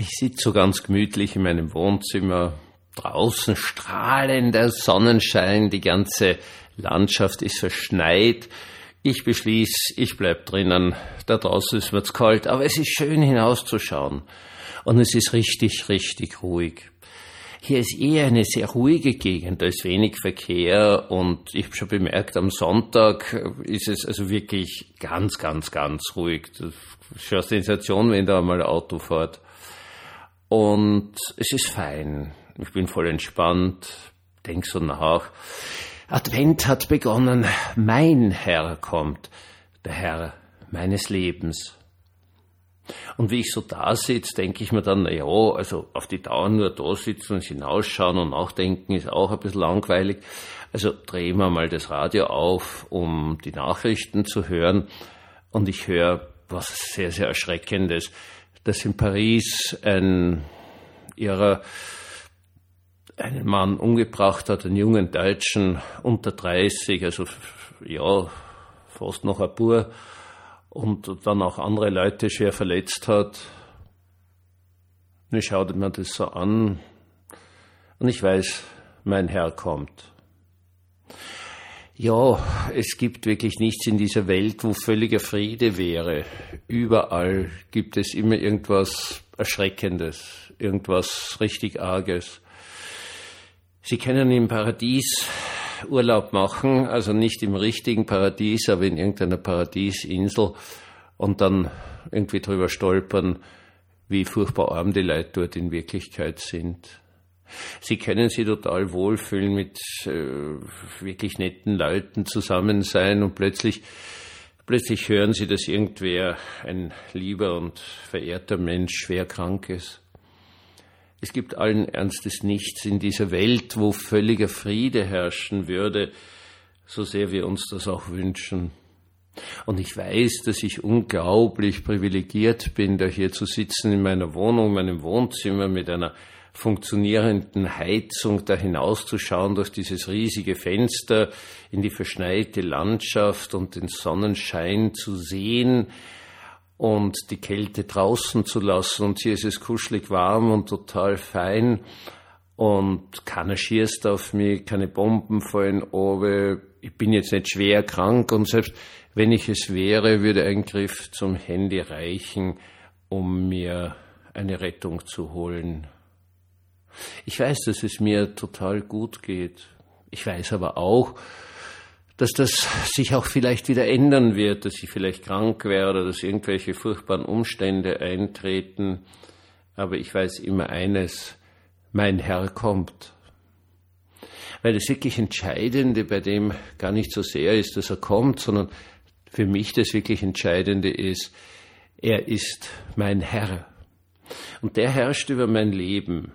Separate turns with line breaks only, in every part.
Ich sitze so ganz gemütlich in meinem Wohnzimmer. Draußen strahlender Sonnenschein, die ganze Landschaft ist verschneit. Ich beschließe, ich bleib drinnen. Da draußen ist mir's kalt, aber es ist schön hinauszuschauen. Und es ist richtig, richtig ruhig. Hier ist eher eine sehr ruhige Gegend, da ist wenig Verkehr und ich habe schon bemerkt, am Sonntag ist es also wirklich ganz, ganz, ganz ruhig. Das ist schon eine Sensation, wenn da mal ein Auto fährt. Und es ist fein. Ich bin voll entspannt, denk so nach. Advent hat begonnen. Mein Herr kommt. Der Herr meines Lebens. Und wie ich so da sitze, denke ich mir dann, na ja, also auf die Dauer nur da sitzen und hinausschauen und nachdenken ist auch ein bisschen langweilig. Also drehen wir mal das Radio auf, um die Nachrichten zu hören. Und ich höre was sehr, sehr Erschreckendes dass in Paris ein ihrer einen Mann umgebracht hat, einen jungen Deutschen unter 30, also ja, fast noch ein Bur, und dann auch andere Leute schwer verletzt hat. Ich schaute mir das so an und ich weiß, mein Herr kommt. Ja, es gibt wirklich nichts in dieser Welt, wo völliger Friede wäre. Überall gibt es immer irgendwas Erschreckendes, irgendwas richtig Arges. Sie können im Paradies Urlaub machen, also nicht im richtigen Paradies, aber in irgendeiner Paradiesinsel und dann irgendwie drüber stolpern, wie furchtbar arm die Leute dort in Wirklichkeit sind. Sie können sich total wohlfühlen mit äh, wirklich netten Leuten zusammen sein und plötzlich plötzlich hören Sie, dass irgendwer ein lieber und verehrter Mensch schwer krank ist. Es gibt allen Ernstes nichts in dieser Welt, wo völliger Friede herrschen würde, so sehr wir uns das auch wünschen. Und ich weiß, dass ich unglaublich privilegiert bin, da hier zu sitzen in meiner Wohnung, meinem Wohnzimmer mit einer funktionierenden Heizung da hinauszuschauen durch dieses riesige Fenster in die verschneite Landschaft und den Sonnenschein zu sehen und die Kälte draußen zu lassen. Und hier ist es kuschelig warm und total fein und keiner schießt auf mich, keine Bomben fallen oben. Ich bin jetzt nicht schwer krank und selbst wenn ich es wäre, würde ein Griff zum Handy reichen, um mir eine Rettung zu holen. Ich weiß, dass es mir total gut geht. Ich weiß aber auch, dass das sich auch vielleicht wieder ändern wird, dass ich vielleicht krank werde, dass irgendwelche furchtbaren Umstände eintreten. Aber ich weiß immer eines, mein Herr kommt. Weil das wirklich Entscheidende bei dem gar nicht so sehr ist, dass er kommt, sondern für mich das wirklich Entscheidende ist, er ist mein Herr. Und der herrscht über mein Leben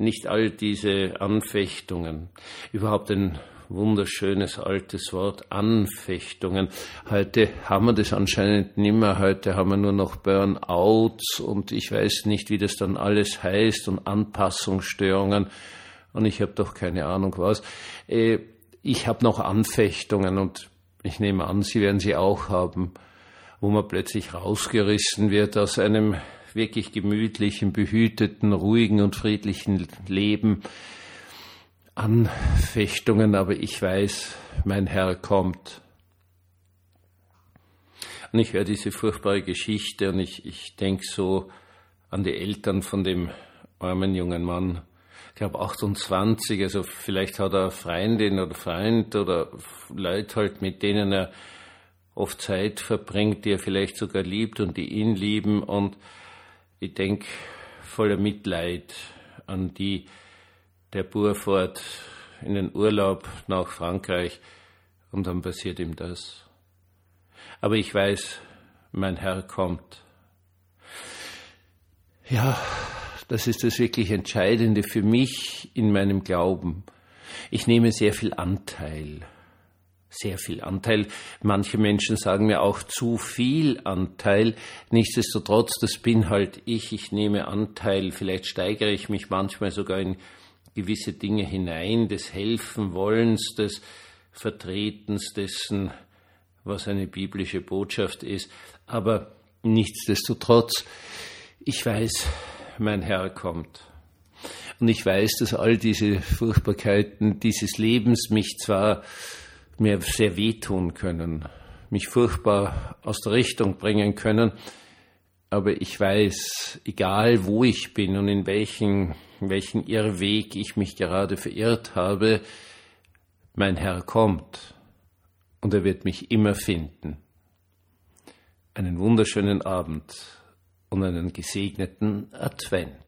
nicht all diese Anfechtungen, überhaupt ein wunderschönes altes Wort, Anfechtungen. Heute haben wir das anscheinend nimmer, heute haben wir nur noch Burnouts und ich weiß nicht, wie das dann alles heißt und Anpassungsstörungen und ich habe doch keine Ahnung was. Äh, ich habe noch Anfechtungen und ich nehme an, Sie werden sie auch haben, wo man plötzlich rausgerissen wird aus einem wirklich gemütlichen, behüteten, ruhigen und friedlichen Leben. Anfechtungen, aber ich weiß, mein Herr kommt. Und ich höre diese furchtbare Geschichte und ich, ich denke so an die Eltern von dem armen jungen Mann. Ich glaube 28, also vielleicht hat er Freundin oder Freund oder Leute halt, mit denen er oft Zeit verbringt, die er vielleicht sogar liebt und die ihn lieben und ich denke voller Mitleid an die, der Bur fährt in den Urlaub nach Frankreich und dann passiert ihm das. Aber ich weiß, mein Herr kommt. Ja, das ist das wirklich Entscheidende für mich in meinem Glauben. Ich nehme sehr viel Anteil sehr viel Anteil. Manche Menschen sagen mir auch zu viel Anteil. Nichtsdestotrotz, das bin halt ich. Ich nehme Anteil. Vielleicht steigere ich mich manchmal sogar in gewisse Dinge hinein, des Helfenwollens, des Vertretens dessen, was eine biblische Botschaft ist. Aber nichtsdestotrotz, ich weiß, mein Herr kommt. Und ich weiß, dass all diese Furchtbarkeiten dieses Lebens mich zwar mir sehr wehtun können, mich furchtbar aus der Richtung bringen können, aber ich weiß, egal wo ich bin und in welchen, in welchen Irrweg ich mich gerade verirrt habe, mein Herr kommt und er wird mich immer finden. Einen wunderschönen Abend und einen gesegneten Advent.